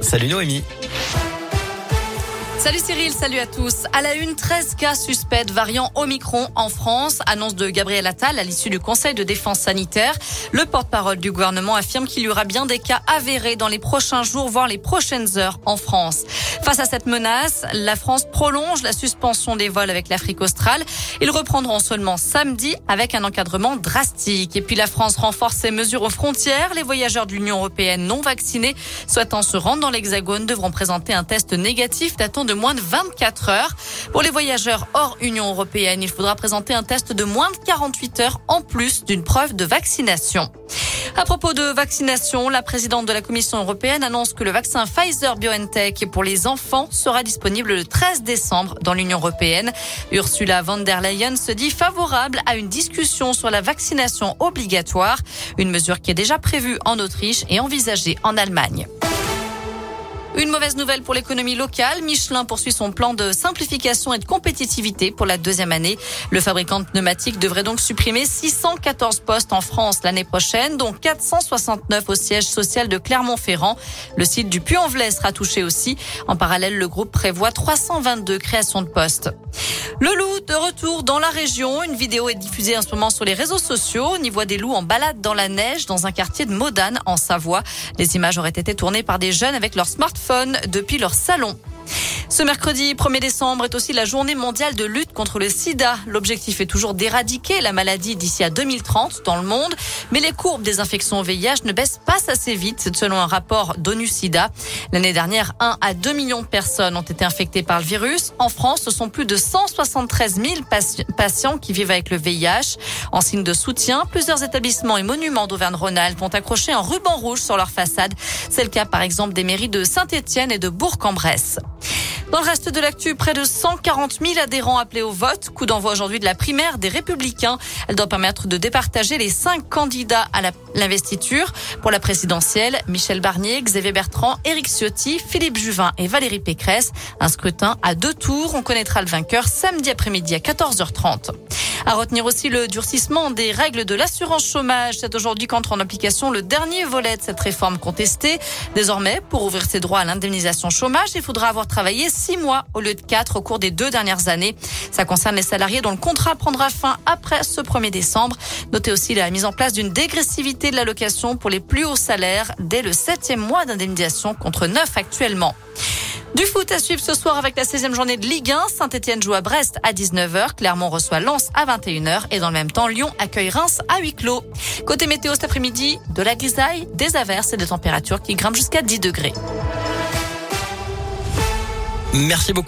Salut Noémie. Salut Cyril, salut à tous. À la une, 13 cas suspects variant Omicron en France. Annonce de Gabriel Attal à l'issue du Conseil de défense sanitaire. Le porte-parole du gouvernement affirme qu'il y aura bien des cas avérés dans les prochains jours, voire les prochaines heures en France. Face à cette menace, la France prolonge la suspension des vols avec l'Afrique australe. Ils reprendront seulement samedi avec un encadrement drastique. Et puis la France renforce ses mesures aux frontières. Les voyageurs de l'Union européenne non vaccinés souhaitant se rendre dans l'Hexagone devront présenter un test négatif datant de moins de 24 heures. Pour les voyageurs hors Union européenne, il faudra présenter un test de moins de 48 heures en plus d'une preuve de vaccination. À propos de vaccination, la présidente de la Commission européenne annonce que le vaccin Pfizer BioNTech pour les enfants sera disponible le 13 décembre dans l'Union européenne. Ursula von der Leyen se dit favorable à une discussion sur la vaccination obligatoire, une mesure qui est déjà prévue en Autriche et envisagée en Allemagne. Une mauvaise nouvelle pour l'économie locale. Michelin poursuit son plan de simplification et de compétitivité pour la deuxième année. Le fabricant de pneumatiques devrait donc supprimer 614 postes en France l'année prochaine, dont 469 au siège social de Clermont-Ferrand. Le site du Puy-en-Velay sera touché aussi. En parallèle, le groupe prévoit 322 créations de postes. Le loup de retour dans la région. Une vidéo est diffusée en ce moment sur les réseaux sociaux. On y voit des loups en balade dans la neige dans un quartier de Modane en Savoie. Les images auraient été tournées par des jeunes avec leur smartphone depuis leur salon. Ce mercredi 1er décembre est aussi la journée mondiale de lutte contre le sida. L'objectif est toujours d'éradiquer la maladie d'ici à 2030 dans le monde, mais les courbes des infections au VIH ne baissent pas assez vite selon un rapport d'ONU SIDA. L'année dernière, 1 à 2 millions de personnes ont été infectées par le virus. En France, ce sont plus de 173 000 patients qui vivent avec le VIH. En signe de soutien, plusieurs établissements et monuments d'Auvergne-Rhône-Alpes ont accroché un ruban rouge sur leur façade. C'est le cas par exemple des mairies de Saint-Étienne et de Bourg-en-Bresse. Dans le reste de l'actu, près de 140 000 adhérents appelés au vote. Coup d'envoi aujourd'hui de la primaire des Républicains. Elle doit permettre de départager les cinq candidats à l'investiture. Pour la présidentielle, Michel Barnier, Xavier Bertrand, Éric Ciotti, Philippe Juvin et Valérie Pécresse. Un scrutin à deux tours. On connaîtra le vainqueur samedi après-midi à 14h30. À retenir aussi le durcissement des règles de l'assurance chômage. C'est aujourd'hui qu'entre en application le dernier volet de cette réforme contestée. Désormais, pour ouvrir ses droits à l'indemnisation chômage, il faudra avoir travaillé six mois au lieu de quatre au cours des deux dernières années. Ça concerne les salariés dont le contrat prendra fin après ce 1er décembre. Notez aussi la mise en place d'une dégressivité de l'allocation pour les plus hauts salaires dès le septième mois d'indemnisation contre neuf actuellement. Du foot à suivre ce soir avec la 16e journée de Ligue 1. Saint-Etienne joue à Brest à 19h. Clermont reçoit Lens à 21h. Et dans le même temps, Lyon accueille Reims à huis clos. Côté météo cet après-midi, de la grisaille, des averses et des températures qui grimpent jusqu'à 10 degrés. Merci beaucoup.